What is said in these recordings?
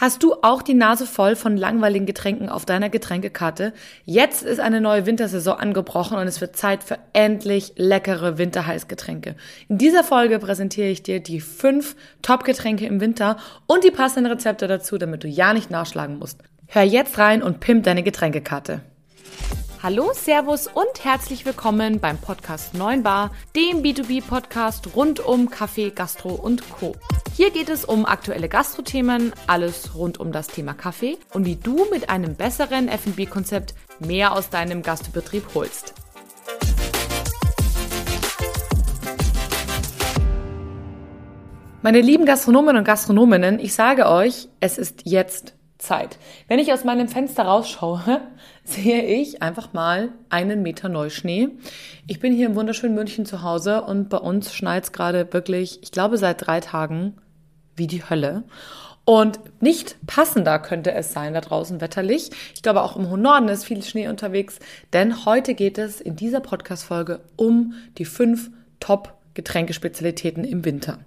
Hast du auch die Nase voll von langweiligen Getränken auf deiner Getränkekarte? Jetzt ist eine neue Wintersaison angebrochen und es wird Zeit für endlich leckere Winterheißgetränke. In dieser Folge präsentiere ich dir die fünf Top-Getränke im Winter und die passenden Rezepte dazu, damit du ja nicht nachschlagen musst. Hör jetzt rein und pimp deine Getränkekarte. Hallo, Servus und herzlich willkommen beim Podcast 9 Bar, dem B2B-Podcast rund um Kaffee, Gastro und Co. Hier geht es um aktuelle Gastrothemen, alles rund um das Thema Kaffee und wie du mit einem besseren F&B-Konzept mehr aus deinem Gastbetrieb holst. Meine lieben Gastronomen und Gastronominnen, ich sage euch, es ist jetzt Zeit. Wenn ich aus meinem Fenster rausschaue, sehe ich einfach mal einen Meter Neuschnee. Ich bin hier im wunderschönen München zu Hause und bei uns schneit es gerade wirklich, ich glaube seit drei Tagen, wie die Hölle. Und nicht passender könnte es sein da draußen wetterlich. Ich glaube, auch im hohen Norden ist viel Schnee unterwegs. Denn heute geht es in dieser Podcast-Folge um die fünf Top-Getränkespezialitäten im Winter.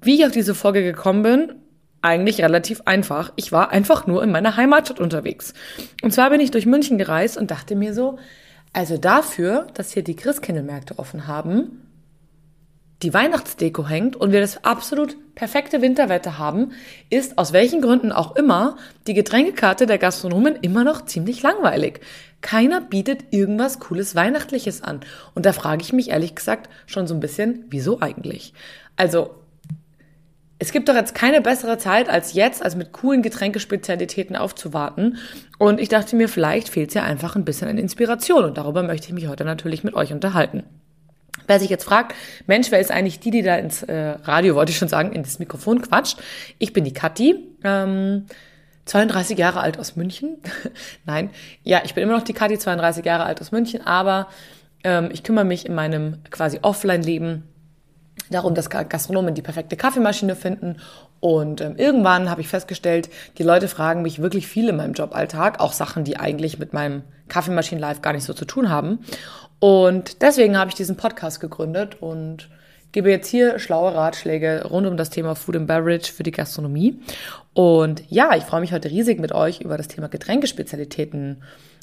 Wie ich auf diese Folge gekommen bin, eigentlich relativ einfach. Ich war einfach nur in meiner Heimatstadt unterwegs. Und zwar bin ich durch München gereist und dachte mir so, also dafür, dass hier die Christkindlmärkte offen haben, die Weihnachtsdeko hängt und wir das absolut perfekte Winterwetter haben, ist aus welchen Gründen auch immer die Getränkekarte der Gastronomen immer noch ziemlich langweilig. Keiner bietet irgendwas Cooles Weihnachtliches an. Und da frage ich mich ehrlich gesagt schon so ein bisschen, wieso eigentlich? Also es gibt doch jetzt keine bessere Zeit als jetzt, als mit coolen Getränkespezialitäten aufzuwarten. Und ich dachte mir, vielleicht fehlt es ja einfach ein bisschen an Inspiration. Und darüber möchte ich mich heute natürlich mit euch unterhalten. Wer sich jetzt fragt, Mensch, wer ist eigentlich die, die da ins äh, Radio, wollte ich schon sagen, in das Mikrofon quatscht? Ich bin die Kathi, ähm, 32 Jahre alt aus München. Nein, ja, ich bin immer noch die Kathi, 32 Jahre alt aus München, aber ähm, ich kümmere mich in meinem quasi Offline-Leben darum, dass Gastronomen die perfekte Kaffeemaschine finden. Und ähm, irgendwann habe ich festgestellt, die Leute fragen mich wirklich viel in meinem Joballtag, auch Sachen, die eigentlich mit meinem Kaffeemaschinen-Live gar nicht so zu tun haben. Und deswegen habe ich diesen Podcast gegründet und gebe jetzt hier schlaue Ratschläge rund um das Thema Food and Beverage für die Gastronomie. Und ja, ich freue mich heute riesig mit euch über das Thema Getränkespezialitäten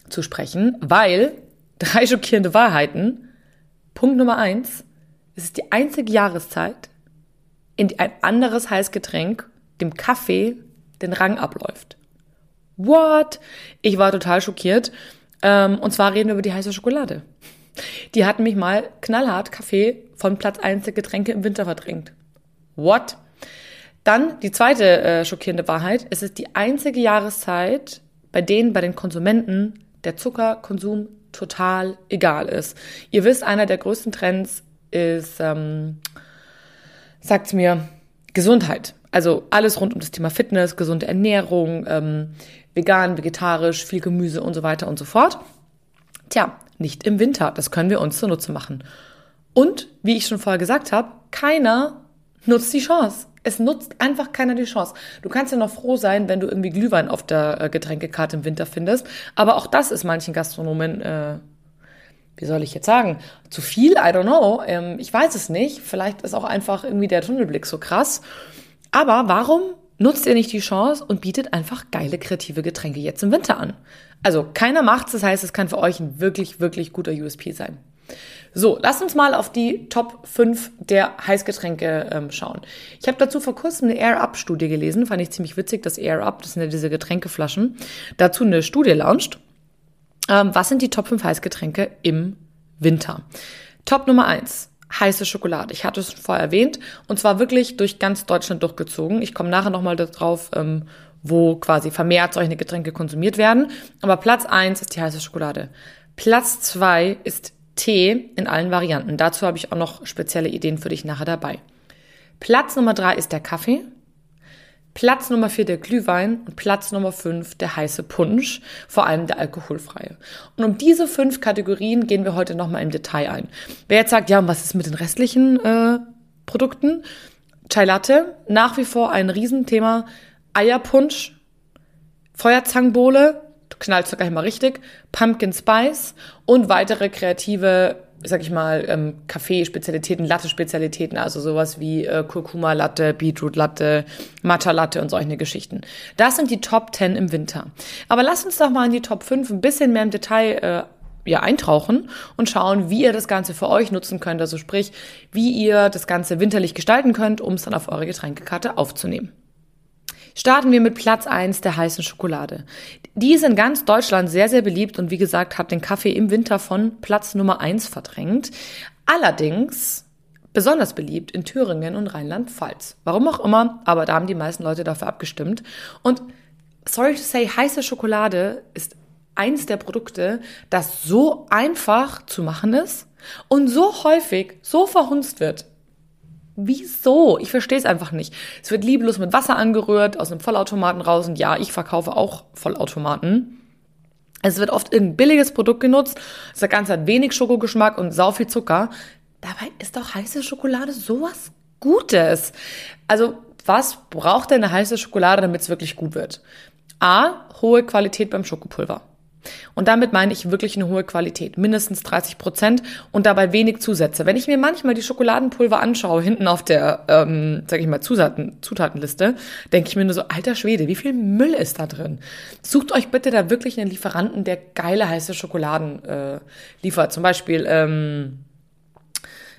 zu sprechen, weil drei schockierende Wahrheiten. Punkt Nummer eins, es ist die einzige Jahreszeit, in die ein anderes Heißgetränk, dem Kaffee, den Rang abläuft. What? Ich war total schockiert. Ähm, und zwar reden wir über die heiße Schokolade. Die hat mich mal knallhart Kaffee von Platz 1 der Getränke im Winter verdrängt. What? Dann die zweite äh, schockierende Wahrheit. Es ist die einzige Jahreszeit, bei denen bei den Konsumenten der Zuckerkonsum total egal ist. Ihr wisst, einer der größten Trends ist, ähm, sagt mir, Gesundheit. Also alles rund um das Thema Fitness, gesunde Ernährung, ähm, vegan, vegetarisch, viel Gemüse und so weiter und so fort. Tja, nicht im Winter. Das können wir uns zunutze machen. Und, wie ich schon vorher gesagt habe, keiner nutzt die Chance. Es nutzt einfach keiner die Chance. Du kannst ja noch froh sein, wenn du irgendwie Glühwein auf der äh, Getränkekarte im Winter findest. Aber auch das ist manchen Gastronomen äh, wie soll ich jetzt sagen, zu viel? I don't know. Ähm, ich weiß es nicht. Vielleicht ist auch einfach irgendwie der Tunnelblick so krass. Aber warum nutzt ihr nicht die Chance und bietet einfach geile kreative Getränke jetzt im Winter an? Also keiner macht's, das heißt, es kann für euch ein wirklich, wirklich guter USP sein. So, lasst uns mal auf die Top 5 der Heißgetränke ähm, schauen. Ich habe dazu vor kurzem eine Air-Up-Studie gelesen, fand ich ziemlich witzig, dass Air-Up, das sind ja diese Getränkeflaschen, dazu eine Studie launcht. Ähm, was sind die Top 5 Heißgetränke im Winter? Top Nummer 1. Heiße Schokolade. Ich hatte es vorher erwähnt. Und zwar wirklich durch ganz Deutschland durchgezogen. Ich komme nachher nochmal darauf, ähm, wo quasi vermehrt solche Getränke konsumiert werden. Aber Platz 1 ist die heiße Schokolade. Platz 2 ist Tee in allen Varianten. Dazu habe ich auch noch spezielle Ideen für dich nachher dabei. Platz Nummer 3 ist der Kaffee. Platz Nummer vier der Glühwein und Platz Nummer fünf der heiße Punsch, vor allem der alkoholfreie. Und um diese fünf Kategorien gehen wir heute nochmal im Detail ein. Wer jetzt sagt, ja, und was ist mit den restlichen äh, Produkten? Chai Latte, nach wie vor ein Riesenthema. Eierpunsch, Feuerzangenbowle, du knallst gleich mal richtig, Pumpkin Spice und weitere kreative sag ich mal, ähm, Kaffee-Spezialitäten, Latte-Spezialitäten, also sowas wie äh, Kurkuma-Latte, Beetroot-Latte, Matcha-Latte und solche Geschichten. Das sind die Top 10 im Winter. Aber lasst uns doch mal in die Top 5 ein bisschen mehr im Detail äh, ja, eintauchen und schauen, wie ihr das Ganze für euch nutzen könnt. Also sprich, wie ihr das Ganze winterlich gestalten könnt, um es dann auf eure Getränkekarte aufzunehmen. Starten wir mit Platz eins der heißen Schokolade. Die ist in ganz Deutschland sehr, sehr beliebt und wie gesagt, hat den Kaffee im Winter von Platz Nummer eins verdrängt. Allerdings besonders beliebt in Thüringen und Rheinland-Pfalz. Warum auch immer, aber da haben die meisten Leute dafür abgestimmt. Und sorry to say, heiße Schokolade ist eins der Produkte, das so einfach zu machen ist und so häufig so verhunzt wird. Wieso? Ich verstehe es einfach nicht. Es wird lieblos mit Wasser angerührt, aus einem Vollautomaten raus. Und ja, ich verkaufe auch Vollautomaten. Es wird oft irgendein billiges Produkt genutzt. Das Ganze hat wenig Schokogeschmack und sau viel Zucker. Dabei ist doch heiße Schokolade sowas Gutes. Also, was braucht denn eine heiße Schokolade, damit es wirklich gut wird? A, hohe Qualität beim Schokopulver. Und damit meine ich wirklich eine hohe Qualität, mindestens 30 Prozent und dabei wenig Zusätze. Wenn ich mir manchmal die Schokoladenpulver anschaue, hinten auf der, ähm, sag ich mal, Zutaten, Zutatenliste, denke ich mir nur so, alter Schwede, wie viel Müll ist da drin? Sucht euch bitte da wirklich einen Lieferanten, der geile heiße Schokoladen äh, liefert. Zum Beispiel, ähm,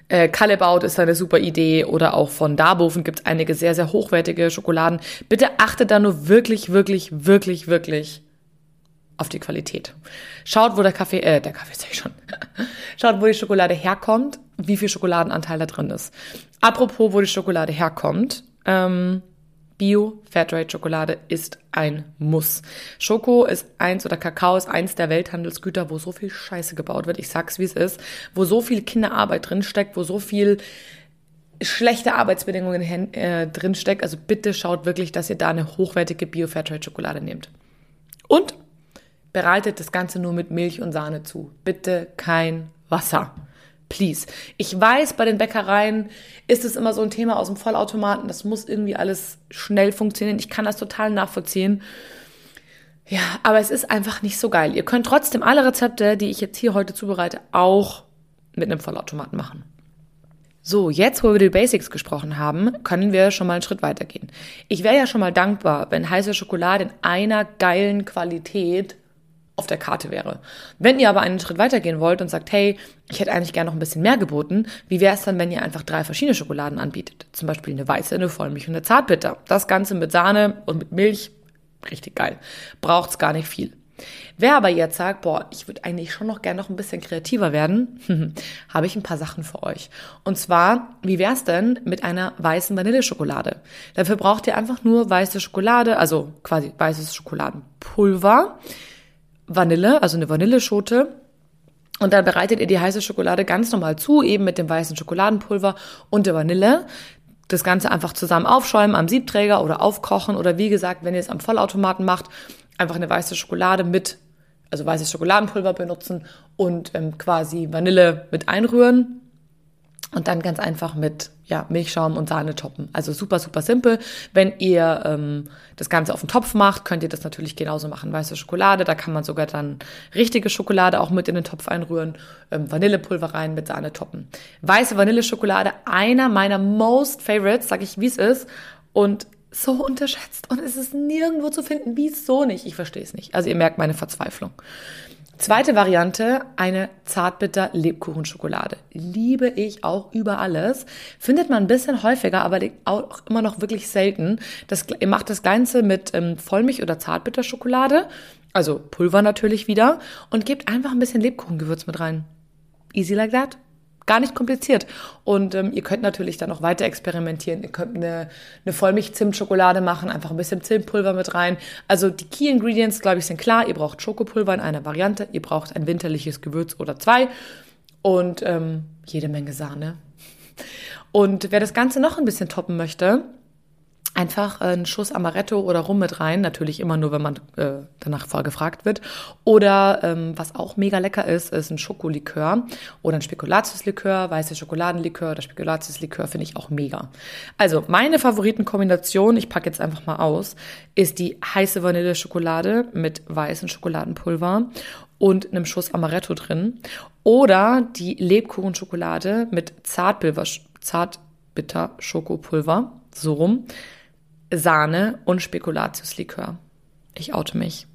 äh, Kallebaut ist eine super Idee oder auch von Darboven gibt es einige sehr, sehr hochwertige Schokoladen. Bitte achtet da nur wirklich, wirklich, wirklich, wirklich auf die Qualität. Schaut, wo der Kaffee, äh, der Kaffee sag ich schon. Schaut, wo die Schokolade herkommt, wie viel Schokoladenanteil da drin ist. Apropos, wo die Schokolade herkommt, ähm, Bio Fairtrade Schokolade ist ein Muss. Schoko ist eins oder Kakao ist eins der Welthandelsgüter, wo so viel Scheiße gebaut wird. Ich sag's wie es ist, wo so viel Kinderarbeit drinsteckt, wo so viel schlechte Arbeitsbedingungen äh, drinsteckt. Also bitte schaut wirklich, dass ihr da eine hochwertige Bio Fairtrade Schokolade nehmt. Und bereitet das Ganze nur mit Milch und Sahne zu. Bitte kein Wasser. Please. Ich weiß, bei den Bäckereien ist es immer so ein Thema aus dem Vollautomaten. Das muss irgendwie alles schnell funktionieren. Ich kann das total nachvollziehen. Ja, aber es ist einfach nicht so geil. Ihr könnt trotzdem alle Rezepte, die ich jetzt hier heute zubereite, auch mit einem Vollautomaten machen. So, jetzt, wo wir die Basics gesprochen haben, können wir schon mal einen Schritt weitergehen. Ich wäre ja schon mal dankbar, wenn heiße Schokolade in einer geilen Qualität auf der Karte wäre. Wenn ihr aber einen Schritt weitergehen wollt und sagt, hey, ich hätte eigentlich gerne noch ein bisschen mehr geboten, wie wäre es dann, wenn ihr einfach drei verschiedene Schokoladen anbietet? Zum Beispiel eine weiße, eine Vollmilch und eine Zartbitter. Das Ganze mit Sahne und mit Milch, richtig geil. Braucht's gar nicht viel. Wer aber jetzt sagt, boah, ich würde eigentlich schon noch gerne noch ein bisschen kreativer werden, habe ich ein paar Sachen für euch. Und zwar, wie wär's denn mit einer weißen Vanilleschokolade? Dafür braucht ihr einfach nur weiße Schokolade, also quasi weißes Schokoladenpulver Vanille, also eine Vanilleschote. Und dann bereitet ihr die heiße Schokolade ganz normal zu, eben mit dem weißen Schokoladenpulver und der Vanille. Das Ganze einfach zusammen aufschäumen am Siebträger oder aufkochen oder wie gesagt, wenn ihr es am Vollautomaten macht, einfach eine weiße Schokolade mit, also weißes Schokoladenpulver benutzen und ähm, quasi Vanille mit einrühren und dann ganz einfach mit ja, Milchschaum und Sahne toppen. Also super, super simpel. Wenn ihr ähm, das Ganze auf den Topf macht, könnt ihr das natürlich genauso machen. Weiße Schokolade, da kann man sogar dann richtige Schokolade auch mit in den Topf einrühren, ähm, Vanillepulver rein, mit Sahne toppen. Weiße Vanilleschokolade, einer meiner most favorites, sag ich wie es ist. Und so unterschätzt. Und es ist nirgendwo zu finden. Wieso nicht? Ich verstehe es nicht. Also ihr merkt meine Verzweiflung. Zweite Variante, eine zartbitter Lebkuchenschokolade. Liebe ich auch über alles. Findet man ein bisschen häufiger, aber auch immer noch wirklich selten. Das, ihr macht das Ganze mit ähm, Vollmilch- oder Zartbitterschokolade, also Pulver natürlich wieder, und gebt einfach ein bisschen Lebkuchengewürz mit rein. Easy like that. Gar nicht kompliziert. Und ähm, ihr könnt natürlich dann noch weiter experimentieren. Ihr könnt eine, eine Vollmilch-Zimt-Schokolade machen, einfach ein bisschen Zimtpulver mit rein. Also die Key Ingredients, glaube ich, sind klar. Ihr braucht Schokopulver in einer Variante, ihr braucht ein winterliches Gewürz oder zwei und ähm, jede Menge Sahne. Und wer das Ganze noch ein bisschen toppen möchte, einfach einen Schuss Amaretto oder Rum mit rein. Natürlich immer nur, wenn man äh, danach voll gefragt wird. Oder ähm, was auch mega lecker ist, ist ein Schokolikör oder ein Spekulatiuslikör, weiße Schokoladenlikör oder Spekulatiuslikör finde ich auch mega. Also meine Favoritenkombination, ich packe jetzt einfach mal aus, ist die heiße Vanilleschokolade mit weißem Schokoladenpulver und einem Schuss Amaretto drin. Oder die Lebkuchenschokolade mit Zartbitter, Schokopulver, so rum, Sahne und Spekulatiuslikör. Ich oute mich.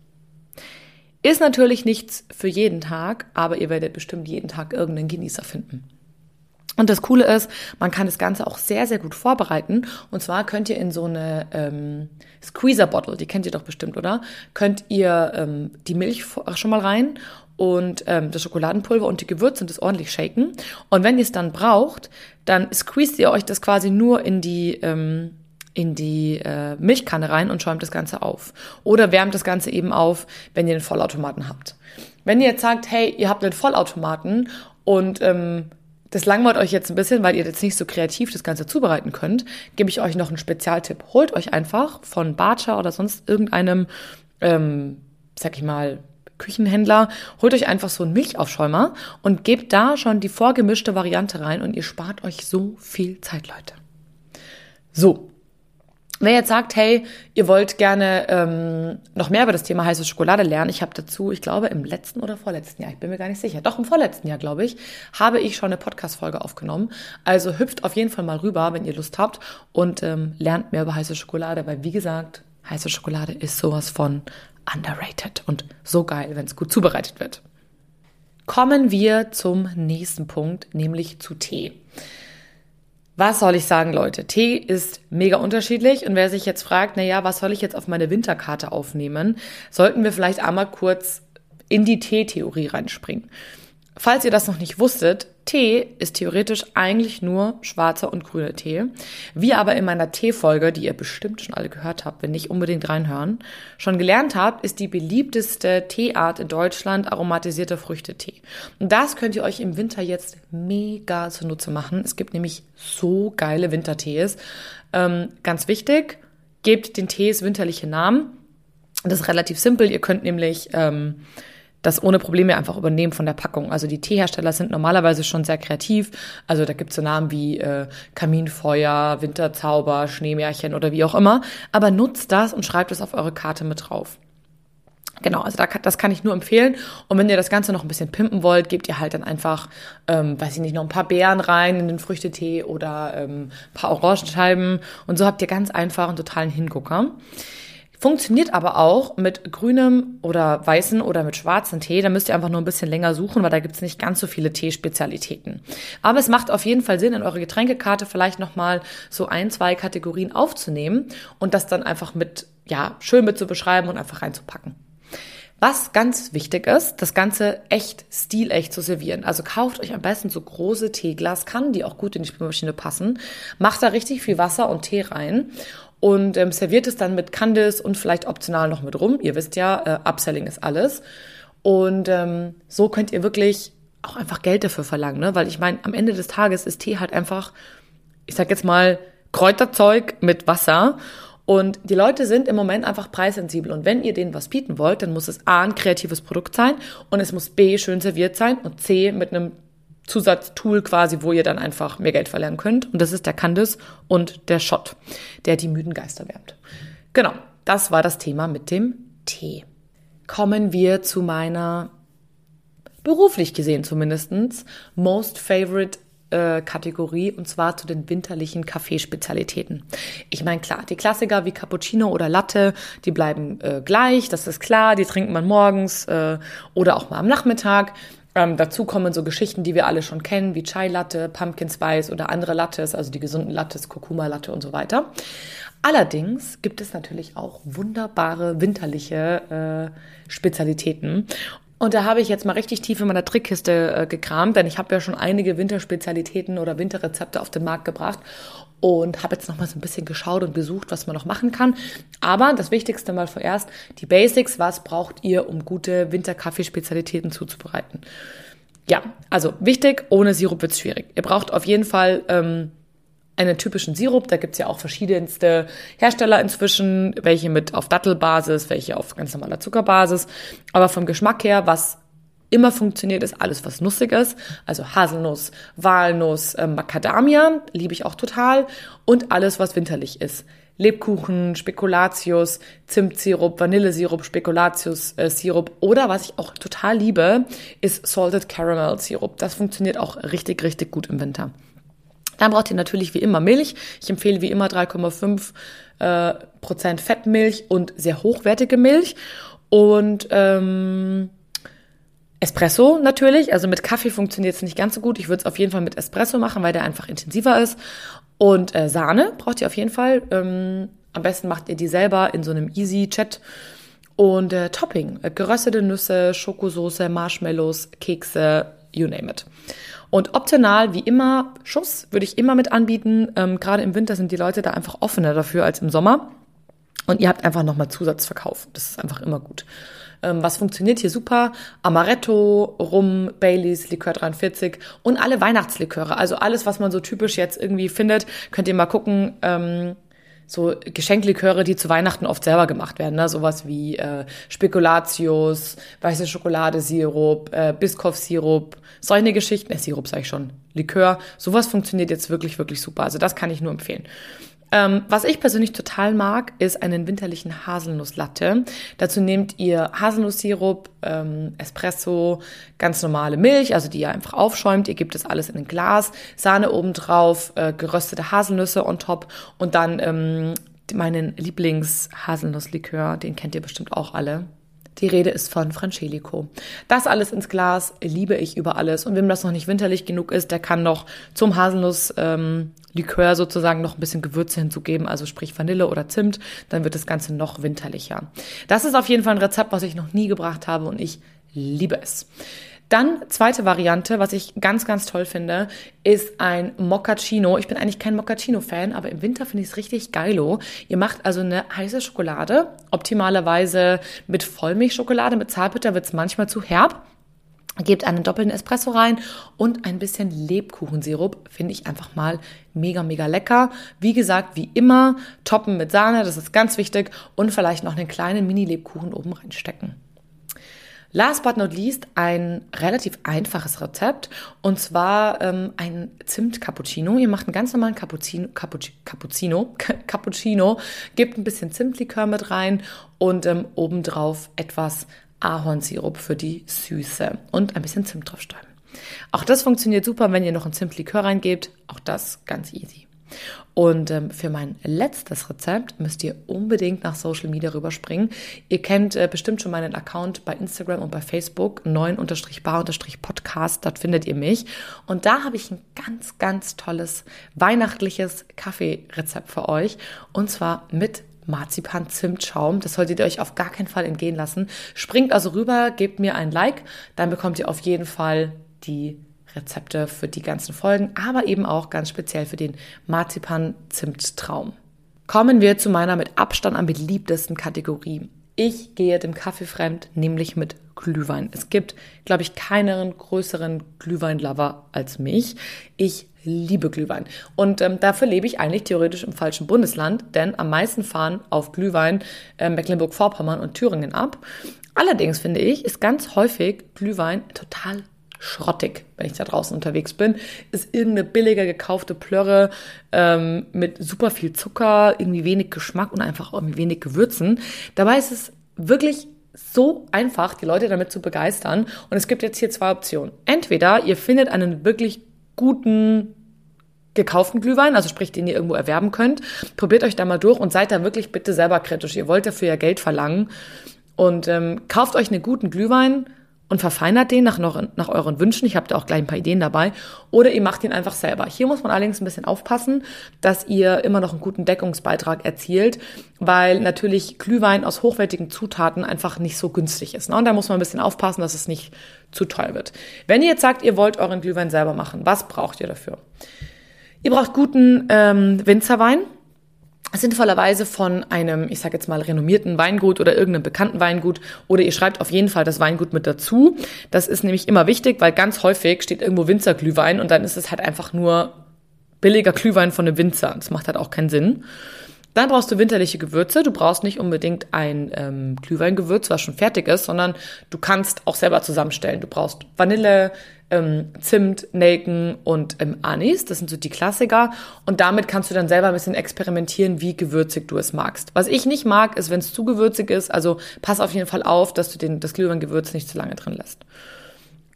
Ist natürlich nichts für jeden Tag, aber ihr werdet bestimmt jeden Tag irgendeinen Genießer finden. Und das Coole ist, man kann das Ganze auch sehr, sehr gut vorbereiten. Und zwar könnt ihr in so eine ähm, Squeezer-Bottle, die kennt ihr doch bestimmt, oder? Könnt ihr ähm, die Milch schon mal rein und ähm, das Schokoladenpulver und die Gewürze und das ordentlich shaken. Und wenn ihr es dann braucht, dann squeezed ihr euch das quasi nur in die ähm, in die äh, Milchkanne rein und schäumt das Ganze auf. Oder wärmt das Ganze eben auf, wenn ihr einen Vollautomaten habt. Wenn ihr jetzt sagt, hey, ihr habt einen Vollautomaten und ähm, das langweilt euch jetzt ein bisschen, weil ihr jetzt nicht so kreativ das Ganze zubereiten könnt, gebe ich euch noch einen Spezialtipp. Holt euch einfach von Barcha oder sonst irgendeinem, ähm, sag ich mal, Küchenhändler, holt euch einfach so einen Milchaufschäumer und gebt da schon die vorgemischte Variante rein und ihr spart euch so viel Zeit, Leute. So, Wer jetzt sagt, hey, ihr wollt gerne ähm, noch mehr über das Thema heiße Schokolade lernen, ich habe dazu, ich glaube, im letzten oder vorletzten Jahr, ich bin mir gar nicht sicher, doch im vorletzten Jahr, glaube ich, habe ich schon eine Podcast-Folge aufgenommen. Also hüpft auf jeden Fall mal rüber, wenn ihr Lust habt und ähm, lernt mehr über heiße Schokolade, weil wie gesagt, heiße Schokolade ist sowas von underrated und so geil, wenn es gut zubereitet wird. Kommen wir zum nächsten Punkt, nämlich zu Tee. Was soll ich sagen, Leute? Tee ist mega unterschiedlich und wer sich jetzt fragt, na ja, was soll ich jetzt auf meine Winterkarte aufnehmen, sollten wir vielleicht einmal kurz in die Teetheorie reinspringen. Falls ihr das noch nicht wusstet, Tee ist theoretisch eigentlich nur schwarzer und grüner Tee. Wie aber in meiner Teefolge, die ihr bestimmt schon alle gehört habt, wenn nicht unbedingt reinhören, schon gelernt habt, ist die beliebteste Teeart in Deutschland aromatisierter Früchtetee. Und das könnt ihr euch im Winter jetzt mega zunutze machen. Es gibt nämlich so geile Wintertees. Ähm, ganz wichtig, gebt den Tees winterliche Namen. Das ist relativ simpel. Ihr könnt nämlich ähm, das ohne Probleme einfach übernehmen von der Packung. Also die Teehersteller sind normalerweise schon sehr kreativ. Also da gibt es so Namen wie äh, Kaminfeuer, Winterzauber, Schneemärchen oder wie auch immer. Aber nutzt das und schreibt es auf eure Karte mit drauf. Genau, also da, das kann ich nur empfehlen. Und wenn ihr das Ganze noch ein bisschen pimpen wollt, gebt ihr halt dann einfach, ähm, weiß ich nicht, noch ein paar Beeren rein in den Früchtetee oder ähm, ein paar Orangenscheiben. Und so habt ihr ganz einfach einen totalen Hingucker. Funktioniert aber auch mit grünem oder weißen oder mit schwarzem Tee. Da müsst ihr einfach nur ein bisschen länger suchen, weil da gibt's nicht ganz so viele Teespezialitäten. Aber es macht auf jeden Fall Sinn, in eure Getränkekarte vielleicht nochmal so ein, zwei Kategorien aufzunehmen und das dann einfach mit, ja, schön mit zu beschreiben und einfach reinzupacken. Was ganz wichtig ist, das Ganze echt stilecht zu servieren. Also kauft euch am besten so große Teeglaskannen, die auch gut in die Spülmaschine passen. Macht da richtig viel Wasser und Tee rein und ähm, serviert es dann mit Candice und vielleicht optional noch mit rum. Ihr wisst ja, äh, Upselling ist alles. Und ähm, so könnt ihr wirklich auch einfach Geld dafür verlangen, ne? Weil ich meine, am Ende des Tages ist Tee halt einfach, ich sag jetzt mal, Kräuterzeug mit Wasser. Und die Leute sind im Moment einfach preissensibel. Und wenn ihr denen was bieten wollt, dann muss es A, ein kreatives Produkt sein und es muss B, schön serviert sein und C, mit einem Zusatztool quasi, wo ihr dann einfach mehr Geld verlernen könnt. Und das ist der Candice und der Shot, der die müden Geister wärmt. Genau, das war das Thema mit dem Tee. Kommen wir zu meiner, beruflich gesehen zumindestens most favorite äh, Kategorie und zwar zu den winterlichen Kaffeespezialitäten. Ich meine, klar, die Klassiker wie Cappuccino oder Latte, die bleiben äh, gleich, das ist klar, die trinkt man morgens äh, oder auch mal am Nachmittag. Ähm, dazu kommen so Geschichten, die wir alle schon kennen, wie Chai Latte, Pumpkin Spice oder andere Lattes, also die gesunden Lattes, Kurkuma Latte und so weiter. Allerdings gibt es natürlich auch wunderbare winterliche äh, Spezialitäten. Und da habe ich jetzt mal richtig tief in meiner Trickkiste äh, gekramt, denn ich habe ja schon einige Winterspezialitäten oder Winterrezepte auf den Markt gebracht und habe jetzt noch mal so ein bisschen geschaut und gesucht, was man noch machen kann. Aber das Wichtigste mal vorerst, die Basics, was braucht ihr, um gute Winterkaffeespezialitäten zuzubereiten? Ja, also wichtig, ohne Sirup wird's schwierig. Ihr braucht auf jeden Fall ähm, einen typischen Sirup. Da gibt's ja auch verschiedenste Hersteller inzwischen, welche mit auf Dattelbasis, welche auf ganz normaler Zuckerbasis. Aber vom Geschmack her, was immer funktioniert, ist alles, was nussig ist. Also Haselnuss, Walnuss, äh, Macadamia, liebe ich auch total. Und alles, was winterlich ist. Lebkuchen, Spekulatius, Zimtsirup, Vanillesirup, Spekulatius äh, oder was ich auch total liebe, ist Salted Caramel Sirup. Das funktioniert auch richtig, richtig gut im Winter. Dann braucht ihr natürlich wie immer Milch. Ich empfehle wie immer 3,5 äh, Prozent Fettmilch und sehr hochwertige Milch. Und ähm, Espresso natürlich. Also mit Kaffee funktioniert es nicht ganz so gut. Ich würde es auf jeden Fall mit Espresso machen, weil der einfach intensiver ist. Und äh, Sahne braucht ihr auf jeden Fall. Ähm, am besten macht ihr die selber in so einem Easy Chat. Und äh, Topping, äh, geröstete Nüsse, Schokosoße, Marshmallows, Kekse, you name it. Und optional, wie immer, Schuss würde ich immer mit anbieten. Ähm, Gerade im Winter sind die Leute da einfach offener dafür als im Sommer. Und ihr habt einfach nochmal Zusatzverkauf. Das ist einfach immer gut. Ähm, was funktioniert hier super? Amaretto, Rum, Baileys, Likör 43 und alle Weihnachtsliköre. Also alles, was man so typisch jetzt irgendwie findet, könnt ihr mal gucken. Ähm, so Geschenkliköre, die zu Weihnachten oft selber gemacht werden, ne? sowas wie äh, Spekulatius, weiße Schokoladesirup, äh, Biscoff-Sirup, solche Geschichten, äh, Sirup sage ich schon, Likör, sowas funktioniert jetzt wirklich, wirklich super. Also das kann ich nur empfehlen. Ähm, was ich persönlich total mag, ist einen winterlichen Haselnusslatte. Dazu nehmt ihr Haselnusssirup, ähm, Espresso, ganz normale Milch, also die ihr einfach aufschäumt. Ihr gebt das alles in ein Glas, Sahne obendrauf, äh, geröstete Haselnüsse on top und dann ähm, meinen Lieblings-Haselnusslikör, den kennt ihr bestimmt auch alle. Die Rede ist von Francelico. Das alles ins Glas liebe ich über alles. Und wem das noch nicht winterlich genug ist, der kann noch zum Haselnuss ähm, sozusagen noch ein bisschen Gewürze hinzugeben, also sprich Vanille oder Zimt, dann wird das Ganze noch winterlicher. Das ist auf jeden Fall ein Rezept, was ich noch nie gebracht habe und ich liebe es. Dann zweite Variante, was ich ganz, ganz toll finde, ist ein Moccacino. Ich bin eigentlich kein Moccacino-Fan, aber im Winter finde ich es richtig geilo. Ihr macht also eine heiße Schokolade, optimalerweise mit Vollmilchschokolade, mit Zartbitter wird es manchmal zu herb. Gebt einen doppelten Espresso rein und ein bisschen Lebkuchensirup. Finde ich einfach mal mega, mega lecker. Wie gesagt, wie immer, toppen mit Sahne, das ist ganz wichtig. Und vielleicht noch einen kleinen Mini-Lebkuchen oben reinstecken. Last but not least ein relativ einfaches Rezept und zwar ähm, ein Zimt-Cappuccino. Ihr macht einen ganz normalen Cappuccino, Cappuccino, Cappuccino, gebt ein bisschen Zimtlikör mit rein und ähm, obendrauf etwas Ahornsirup für die Süße und ein bisschen Zimt draufstäuben. Auch das funktioniert super, wenn ihr noch ein Zimtlikör reingebt. Auch das ganz easy. Und ähm, für mein letztes Rezept müsst ihr unbedingt nach Social Media rüberspringen. Ihr kennt äh, bestimmt schon meinen Account bei Instagram und bei Facebook, 9-bar-podcast, dort findet ihr mich. Und da habe ich ein ganz, ganz tolles weihnachtliches Kaffeerezept für euch. Und zwar mit Marzipan-Zimtschaum. Das solltet ihr euch auf gar keinen Fall entgehen lassen. Springt also rüber, gebt mir ein Like, dann bekommt ihr auf jeden Fall die Rezepte für die ganzen Folgen, aber eben auch ganz speziell für den Marzipan-Zimttraum. Kommen wir zu meiner mit Abstand am beliebtesten Kategorie. Ich gehe dem Kaffee fremd, nämlich mit Glühwein. Es gibt, glaube ich, keinen größeren Glühwein-Lover als mich. Ich liebe Glühwein. Und ähm, dafür lebe ich eigentlich theoretisch im falschen Bundesland, denn am meisten fahren auf Glühwein äh, Mecklenburg-Vorpommern und Thüringen ab. Allerdings finde ich, ist ganz häufig Glühwein total schrottig, wenn ich da draußen unterwegs bin. Ist irgendeine billiger gekaufte Plörre ähm, mit super viel Zucker, irgendwie wenig Geschmack und einfach irgendwie wenig Gewürzen. Dabei ist es wirklich so einfach, die Leute damit zu begeistern. Und es gibt jetzt hier zwei Optionen. Entweder ihr findet einen wirklich guten gekauften Glühwein, also sprich, den ihr irgendwo erwerben könnt. Probiert euch da mal durch und seid da wirklich bitte selber kritisch. Ihr wollt dafür ja Geld verlangen. Und ähm, kauft euch einen guten Glühwein und verfeinert den nach, nach euren Wünschen. Ich habe da auch gleich ein paar Ideen dabei. Oder ihr macht ihn einfach selber. Hier muss man allerdings ein bisschen aufpassen, dass ihr immer noch einen guten Deckungsbeitrag erzielt, weil natürlich Glühwein aus hochwertigen Zutaten einfach nicht so günstig ist. Ne? Und da muss man ein bisschen aufpassen, dass es nicht zu teuer wird. Wenn ihr jetzt sagt, ihr wollt euren Glühwein selber machen, was braucht ihr dafür? Ihr braucht guten ähm, Winzerwein sinnvollerweise von einem, ich sage jetzt mal, renommierten Weingut oder irgendeinem bekannten Weingut oder ihr schreibt auf jeden Fall das Weingut mit dazu. Das ist nämlich immer wichtig, weil ganz häufig steht irgendwo Winzerglühwein und dann ist es halt einfach nur billiger Glühwein von einem Winzer. Das macht halt auch keinen Sinn. Dann brauchst du winterliche Gewürze. Du brauchst nicht unbedingt ein ähm, Glühweingewürz, was schon fertig ist, sondern du kannst auch selber zusammenstellen. Du brauchst Vanille, ähm, Zimt, Nelken und ähm, Anis. Das sind so die Klassiker. Und damit kannst du dann selber ein bisschen experimentieren, wie gewürzig du es magst. Was ich nicht mag, ist, wenn es zu gewürzig ist. Also pass auf jeden Fall auf, dass du den, das Glühweingewürz nicht zu lange drin lässt.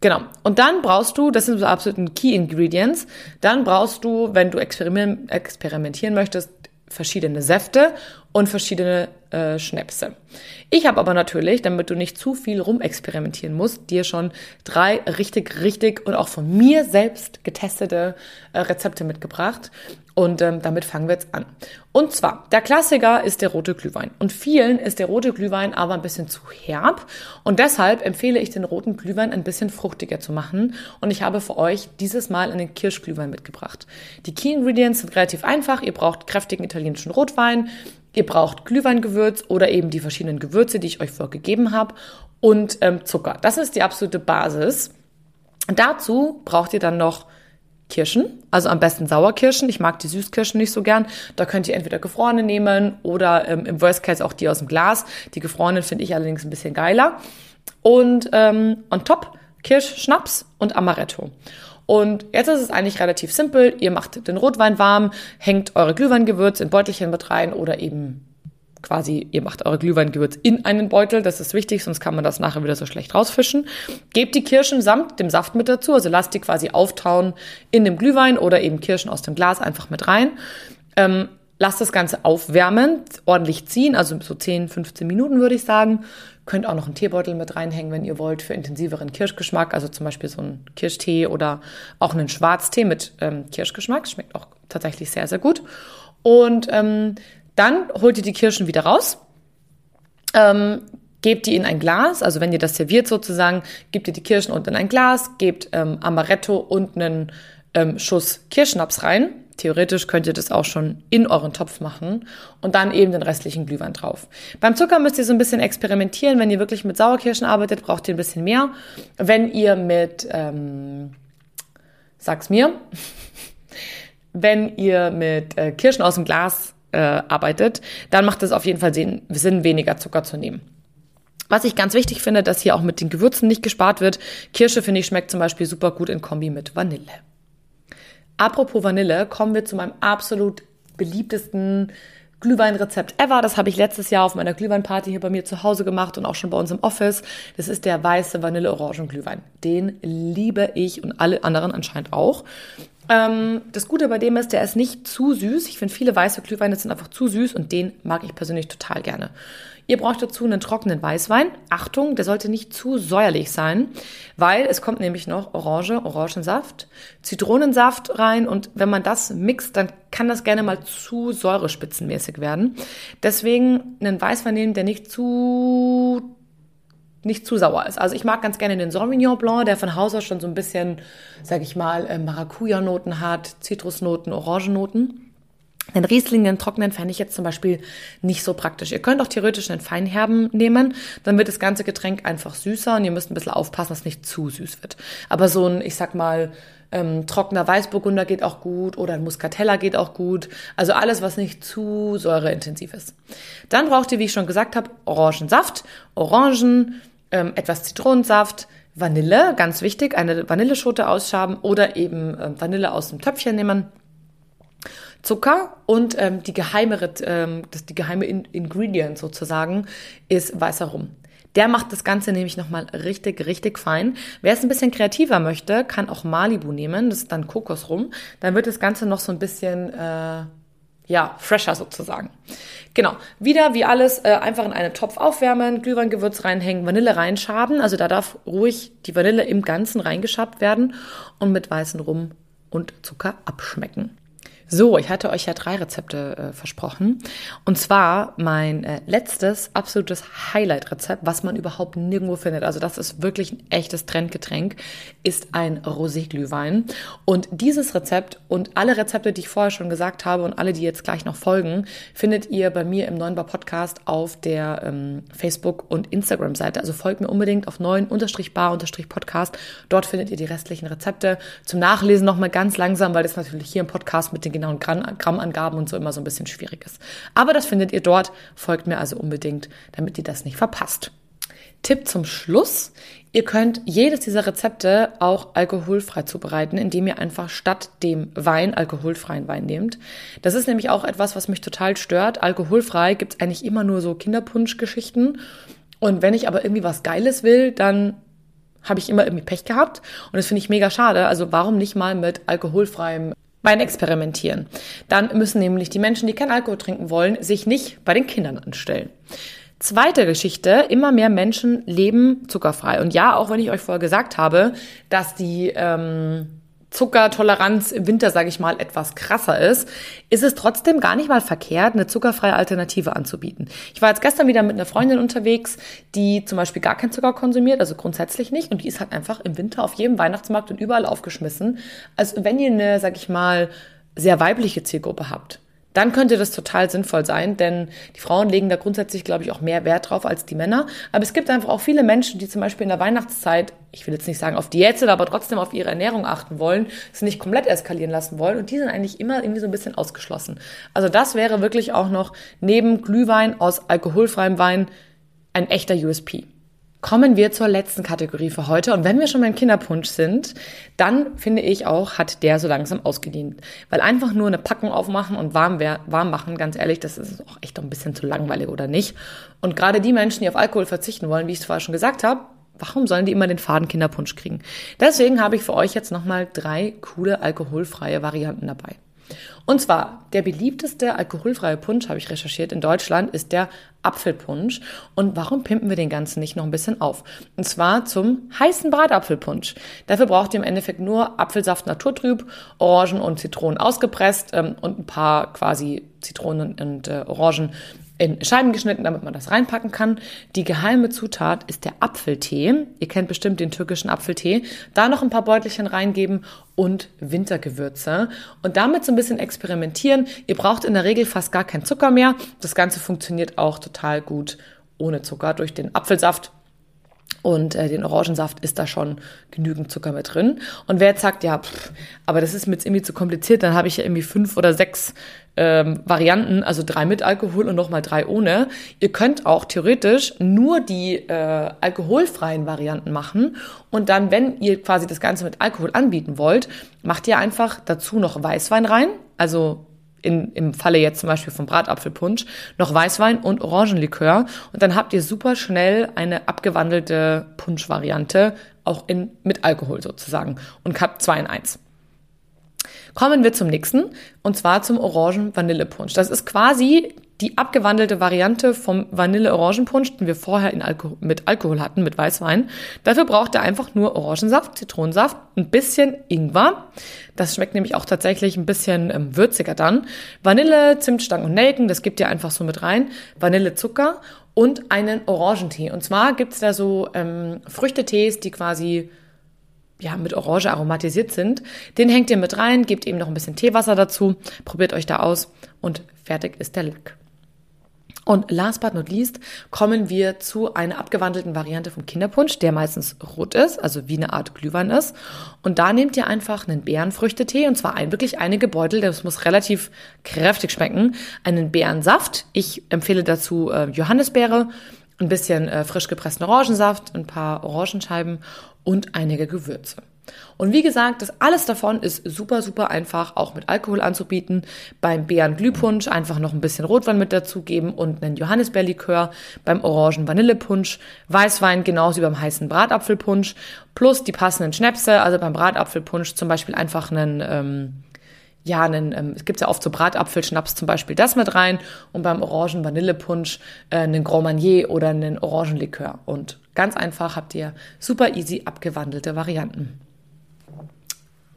Genau. Und dann brauchst du, das sind so absoluten Key Ingredients, dann brauchst du, wenn du experimentieren möchtest, verschiedene Säfte und verschiedene äh, Schnäpse. Ich habe aber natürlich, damit du nicht zu viel rumexperimentieren musst, dir schon drei richtig, richtig und auch von mir selbst getestete äh, Rezepte mitgebracht. Und ähm, damit fangen wir jetzt an. Und zwar, der Klassiker ist der rote Glühwein. Und vielen ist der rote Glühwein aber ein bisschen zu herb. Und deshalb empfehle ich den roten Glühwein ein bisschen fruchtiger zu machen. Und ich habe für euch dieses Mal einen Kirschglühwein mitgebracht. Die Key Ingredients sind relativ einfach. Ihr braucht kräftigen italienischen Rotwein. Ihr braucht Glühweingewürz oder eben die verschiedenen Gewürze, die ich euch vorgegeben habe. Und ähm, Zucker. Das ist die absolute Basis. dazu braucht ihr dann noch Kirschen, also am besten Sauerkirschen. Ich mag die Süßkirschen nicht so gern. Da könnt ihr entweder gefrorene nehmen oder ähm, im Worst Case auch die aus dem Glas. Die gefrorenen finde ich allerdings ein bisschen geiler. Und ähm, on top Kirschschnaps und Amaretto. Und jetzt ist es eigentlich relativ simpel. Ihr macht den Rotwein warm, hängt eure Glühweingewürze in Beutelchen mit rein oder eben quasi, ihr macht eure Glühweingewürz in einen Beutel, das ist wichtig, sonst kann man das nachher wieder so schlecht rausfischen. Gebt die Kirschen samt dem Saft mit dazu, also lasst die quasi auftauen in dem Glühwein oder eben Kirschen aus dem Glas einfach mit rein. Ähm, lasst das Ganze aufwärmen, ordentlich ziehen, also so 10, 15 Minuten würde ich sagen. Könnt auch noch einen Teebeutel mit reinhängen, wenn ihr wollt, für intensiveren Kirschgeschmack, also zum Beispiel so einen Kirschtee oder auch einen Schwarztee mit ähm, Kirschgeschmack. Schmeckt auch tatsächlich sehr, sehr gut. Und ähm, dann holt ihr die Kirschen wieder raus, ähm, gebt die in ein Glas, also wenn ihr das serviert sozusagen, gebt ihr die Kirschen unten in ein Glas, gebt ähm, Amaretto und einen ähm, Schuss Kirschnaps rein. Theoretisch könnt ihr das auch schon in euren Topf machen und dann eben den restlichen Glühwein drauf. Beim Zucker müsst ihr so ein bisschen experimentieren. Wenn ihr wirklich mit Sauerkirschen arbeitet, braucht ihr ein bisschen mehr. Wenn ihr mit, ähm, sag's mir, wenn ihr mit äh, Kirschen aus dem Glas äh, arbeitet, dann macht es auf jeden Fall Sinn, Sinn, weniger Zucker zu nehmen. Was ich ganz wichtig finde, dass hier auch mit den Gewürzen nicht gespart wird. Kirsche, finde ich, schmeckt zum Beispiel super gut in Kombi mit Vanille. Apropos Vanille, kommen wir zu meinem absolut beliebtesten Glühweinrezept ever. Das habe ich letztes Jahr auf meiner Glühweinparty hier bei mir zu Hause gemacht und auch schon bei uns im Office. Das ist der weiße Vanille-Orangen-Glühwein. Den liebe ich und alle anderen anscheinend auch. Ähm, das Gute bei dem ist, der ist nicht zu süß. Ich finde, viele weiße Glühweine sind einfach zu süß und den mag ich persönlich total gerne. Ihr braucht dazu einen trockenen Weißwein. Achtung, der sollte nicht zu säuerlich sein, weil es kommt nämlich noch Orange, Orangensaft, Zitronensaft rein und wenn man das mixt, dann kann das gerne mal zu säurespitzenmäßig werden. Deswegen einen Weißwein nehmen, der nicht zu nicht zu sauer ist. Also ich mag ganz gerne den Sauvignon Blanc, der von Haus aus schon so ein bisschen, sag ich mal, äh, Maracuja-Noten hat, Zitrusnoten, Orangennoten. Den Riesling, den trockenen, fände ich jetzt zum Beispiel nicht so praktisch. Ihr könnt auch theoretisch einen Feinherben nehmen, dann wird das ganze Getränk einfach süßer und ihr müsst ein bisschen aufpassen, dass es nicht zu süß wird. Aber so ein, ich sag mal, ähm, trockener Weißburgunder geht auch gut oder ein Muscatella geht auch gut. Also alles, was nicht zu säureintensiv ist. Dann braucht ihr, wie ich schon gesagt habe, Orangensaft, Orangen, ähm, etwas Zitronensaft, Vanille, ganz wichtig, eine Vanilleschote ausschaben oder eben ähm, Vanille aus dem Töpfchen nehmen. Zucker und ähm, die geheime, ähm, das, die geheime In Ingredient sozusagen ist weißer Rum. Der macht das Ganze nämlich nochmal richtig, richtig fein. Wer es ein bisschen kreativer möchte, kann auch Malibu nehmen. Das ist dann Kokosrum. Dann wird das Ganze noch so ein bisschen, äh, ja, fresher sozusagen. Genau. Wieder wie alles äh, einfach in einen Topf aufwärmen, Glühweingewürz reinhängen, Vanille reinschaben. Also da darf ruhig die Vanille im Ganzen reingeschabt werden und mit weißen Rum und Zucker abschmecken. So, ich hatte euch ja drei Rezepte äh, versprochen. Und zwar mein äh, letztes absolutes Highlight-Rezept, was man überhaupt nirgendwo findet. Also das ist wirklich ein echtes Trendgetränk, ist ein Rosé-Glühwein. Und dieses Rezept und alle Rezepte, die ich vorher schon gesagt habe und alle, die jetzt gleich noch folgen, findet ihr bei mir im Neuen Bar Podcast auf der ähm, Facebook- und Instagram-Seite. Also folgt mir unbedingt auf neuen-bar-podcast. Dort findet ihr die restlichen Rezepte. Zum Nachlesen nochmal ganz langsam, weil das natürlich hier im Podcast mit den genauen Grammangaben und so immer so ein bisschen schwierig ist. Aber das findet ihr dort. Folgt mir also unbedingt, damit ihr das nicht verpasst. Tipp zum Schluss. Ihr könnt jedes dieser Rezepte auch alkoholfrei zubereiten, indem ihr einfach statt dem Wein alkoholfreien Wein nehmt. Das ist nämlich auch etwas, was mich total stört. Alkoholfrei gibt es eigentlich immer nur so Kinderpunsch-Geschichten. Und wenn ich aber irgendwie was Geiles will, dann habe ich immer irgendwie Pech gehabt. Und das finde ich mega schade. Also warum nicht mal mit alkoholfreiem Wein experimentieren? Dann müssen nämlich die Menschen, die kein Alkohol trinken wollen, sich nicht bei den Kindern anstellen. Zweite Geschichte, immer mehr Menschen leben zuckerfrei. Und ja, auch wenn ich euch vorher gesagt habe, dass die ähm, Zuckertoleranz im Winter, sage ich mal, etwas krasser ist, ist es trotzdem gar nicht mal verkehrt, eine zuckerfreie Alternative anzubieten. Ich war jetzt gestern wieder mit einer Freundin unterwegs, die zum Beispiel gar keinen Zucker konsumiert, also grundsätzlich nicht, und die ist halt einfach im Winter auf jedem Weihnachtsmarkt und überall aufgeschmissen. Also wenn ihr eine, sag ich mal, sehr weibliche Zielgruppe habt, dann könnte das total sinnvoll sein, denn die Frauen legen da grundsätzlich, glaube ich, auch mehr Wert drauf als die Männer. Aber es gibt einfach auch viele Menschen, die zum Beispiel in der Weihnachtszeit, ich will jetzt nicht sagen auf Diät sind, aber trotzdem auf ihre Ernährung achten wollen, es nicht komplett eskalieren lassen wollen und die sind eigentlich immer irgendwie so ein bisschen ausgeschlossen. Also das wäre wirklich auch noch neben Glühwein aus alkoholfreiem Wein ein echter USP. Kommen wir zur letzten Kategorie für heute. Und wenn wir schon beim Kinderpunsch sind, dann finde ich auch, hat der so langsam ausgedient. Weil einfach nur eine Packung aufmachen und warm, warm machen, ganz ehrlich, das ist auch echt ein bisschen zu langweilig, oder nicht? Und gerade die Menschen, die auf Alkohol verzichten wollen, wie ich es vorher schon gesagt habe, warum sollen die immer den faden Kinderpunsch kriegen? Deswegen habe ich für euch jetzt nochmal drei coole alkoholfreie Varianten dabei. Und zwar der beliebteste alkoholfreie Punsch, habe ich recherchiert, in Deutschland ist der Apfelpunsch. Und warum pimpen wir den Ganzen nicht noch ein bisschen auf? Und zwar zum heißen Bratapfelpunsch. Dafür braucht ihr im Endeffekt nur Apfelsaft naturtrüb, Orangen und Zitronen ausgepresst ähm, und ein paar quasi Zitronen und äh, Orangen in Scheiben geschnitten, damit man das reinpacken kann. Die geheime Zutat ist der Apfeltee. Ihr kennt bestimmt den türkischen Apfeltee. Da noch ein paar Beutelchen reingeben und Wintergewürze und damit so ein bisschen experimentieren. Ihr braucht in der Regel fast gar keinen Zucker mehr. Das Ganze funktioniert auch total gut ohne Zucker durch den Apfelsaft und äh, den Orangensaft ist da schon genügend Zucker mit drin. Und wer jetzt sagt, ja, pff, aber das ist mir jetzt irgendwie zu kompliziert, dann habe ich ja irgendwie fünf oder sechs ähm, Varianten, also drei mit Alkohol und nochmal drei ohne. Ihr könnt auch theoretisch nur die äh, alkoholfreien Varianten machen und dann, wenn ihr quasi das Ganze mit Alkohol anbieten wollt, macht ihr einfach dazu noch Weißwein rein, also in, im Falle jetzt zum Beispiel vom Bratapfelpunsch, noch Weißwein und Orangenlikör. Und dann habt ihr super schnell eine abgewandelte Punschvariante, auch in, mit Alkohol sozusagen. Und habt zwei in eins. Kommen wir zum nächsten, und zwar zum Orangen-Vanillepunsch. Das ist quasi die abgewandelte Variante vom Vanille-Orangenpunsch, den wir vorher Alko mit Alkohol hatten, mit Weißwein. Dafür braucht ihr einfach nur Orangensaft, Zitronensaft, ein bisschen Ingwer. Das schmeckt nämlich auch tatsächlich ein bisschen ähm, würziger dann. Vanille, Zimtstangen und Nelken, das gibt ihr einfach so mit rein. Vanillezucker und einen Orangentee. Und zwar gibt's da so ähm, Früchtetees, die quasi ja, mit Orange aromatisiert sind. Den hängt ihr mit rein, gebt eben noch ein bisschen Teewasser dazu, probiert euch da aus und fertig ist der Lack. Und last but not least kommen wir zu einer abgewandelten Variante vom Kinderpunsch, der meistens rot ist, also wie eine Art Glühwein ist. Und da nehmt ihr einfach einen Beerenfrüchtetee und zwar ein, wirklich einige Beutel, das muss relativ kräftig schmecken, einen Beerensaft. Ich empfehle dazu äh, Johannisbeere, ein bisschen äh, frisch gepressten Orangensaft, ein paar Orangenscheiben und einige Gewürze. Und wie gesagt, das alles davon ist super, super einfach auch mit Alkohol anzubieten. Beim Beeren-Glühpunsch einfach noch ein bisschen Rotwein mit dazugeben und einen Johannisbeerlikör. Beim Orangen-Vanillepunsch, Weißwein genauso wie beim heißen Bratapfelpunsch. Plus die passenden Schnäpse, also beim Bratapfelpunsch zum Beispiel einfach einen, ähm, ja, einen, ähm, es gibt ja oft so Bratapfelschnaps zum Beispiel das mit rein und beim Orangen-Vanillepunsch äh, einen Grand Marnier oder einen Orangenlikör. Und ganz einfach habt ihr super easy abgewandelte Varianten.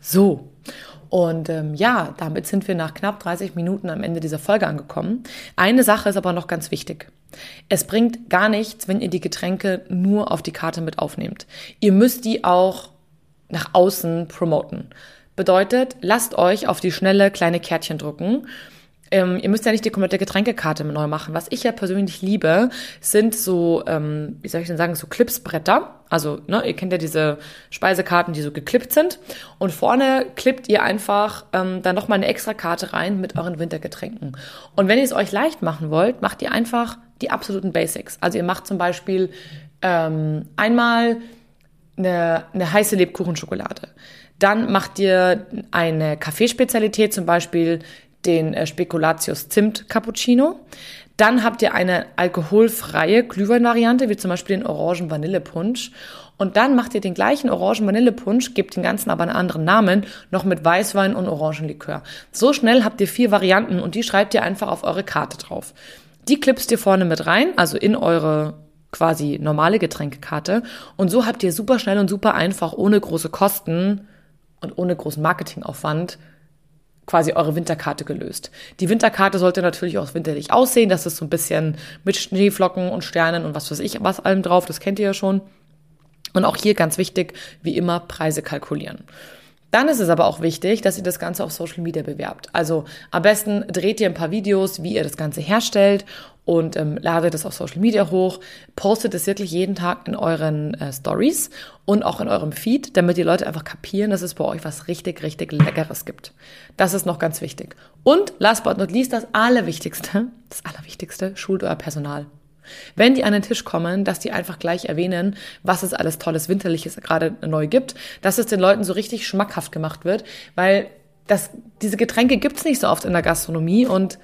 So. Und ähm, ja, damit sind wir nach knapp 30 Minuten am Ende dieser Folge angekommen. Eine Sache ist aber noch ganz wichtig. Es bringt gar nichts, wenn ihr die Getränke nur auf die Karte mit aufnehmt. Ihr müsst die auch nach außen promoten. Bedeutet, lasst euch auf die schnelle kleine Kärtchen drucken ähm, ihr müsst ja nicht die komplette Getränkekarte neu machen. Was ich ja persönlich liebe, sind so, ähm, wie soll ich denn sagen, so Clipsbretter. Also, ne, ihr kennt ja diese Speisekarten, die so geklippt sind. Und vorne klippt ihr einfach ähm, dann nochmal eine extra Karte rein mit euren Wintergetränken. Und wenn ihr es euch leicht machen wollt, macht ihr einfach die absoluten Basics. Also ihr macht zum Beispiel ähm, einmal eine, eine heiße Lebkuchenschokolade. Dann macht ihr eine Kaffeespezialität, zum Beispiel den äh, Spekulatius Zimt Cappuccino. Dann habt ihr eine alkoholfreie Glühwein-Variante, wie zum Beispiel den Orangen-Vanillepunsch. Und dann macht ihr den gleichen Orangen-Vanillepunsch, gebt den ganzen aber einen anderen Namen, noch mit Weißwein und Orangenlikör. So schnell habt ihr vier Varianten und die schreibt ihr einfach auf eure Karte drauf. Die klippst ihr vorne mit rein, also in eure quasi normale Getränkekarte. Und so habt ihr super schnell und super einfach, ohne große Kosten und ohne großen Marketingaufwand, quasi eure Winterkarte gelöst. Die Winterkarte sollte natürlich auch winterlich aussehen. Das ist so ein bisschen mit Schneeflocken und Sternen und was weiß ich, was allem drauf. Das kennt ihr ja schon. Und auch hier ganz wichtig, wie immer, Preise kalkulieren. Dann ist es aber auch wichtig, dass ihr das Ganze auf Social Media bewerbt. Also am besten dreht ihr ein paar Videos, wie ihr das Ganze herstellt und ähm, ladet es auf Social Media hoch, postet es wirklich jeden Tag in euren äh, Stories und auch in eurem Feed, damit die Leute einfach kapieren, dass es bei euch was richtig, richtig Leckeres gibt. Das ist noch ganz wichtig. Und last but not least, das Allerwichtigste, das Allerwichtigste, schult euer Personal. Wenn die an den Tisch kommen, dass die einfach gleich erwähnen, was es alles Tolles Winterliches gerade neu gibt, dass es den Leuten so richtig schmackhaft gemacht wird, weil das, diese Getränke gibt's nicht so oft in der Gastronomie und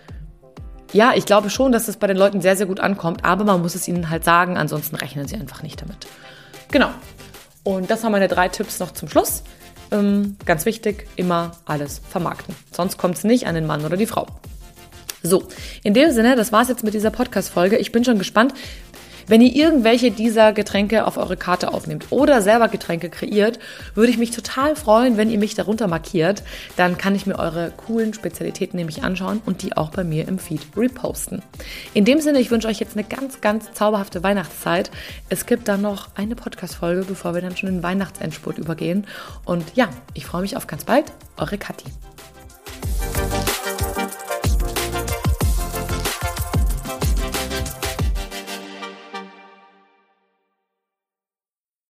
ja, ich glaube schon, dass es bei den Leuten sehr, sehr gut ankommt, aber man muss es ihnen halt sagen, ansonsten rechnen sie einfach nicht damit. Genau. Und das waren meine drei Tipps noch zum Schluss. Ähm, ganz wichtig, immer alles vermarkten. Sonst kommt es nicht an den Mann oder die Frau. So, in dem Sinne, das war's jetzt mit dieser Podcast-Folge. Ich bin schon gespannt, wenn ihr irgendwelche dieser Getränke auf eure Karte aufnehmt oder selber Getränke kreiert, würde ich mich total freuen, wenn ihr mich darunter markiert. Dann kann ich mir eure coolen Spezialitäten nämlich anschauen und die auch bei mir im Feed reposten. In dem Sinne, ich wünsche euch jetzt eine ganz, ganz zauberhafte Weihnachtszeit. Es gibt dann noch eine Podcast-Folge, bevor wir dann schon in den Weihnachtsendspurt übergehen. Und ja, ich freue mich auf ganz bald. Eure Kathi.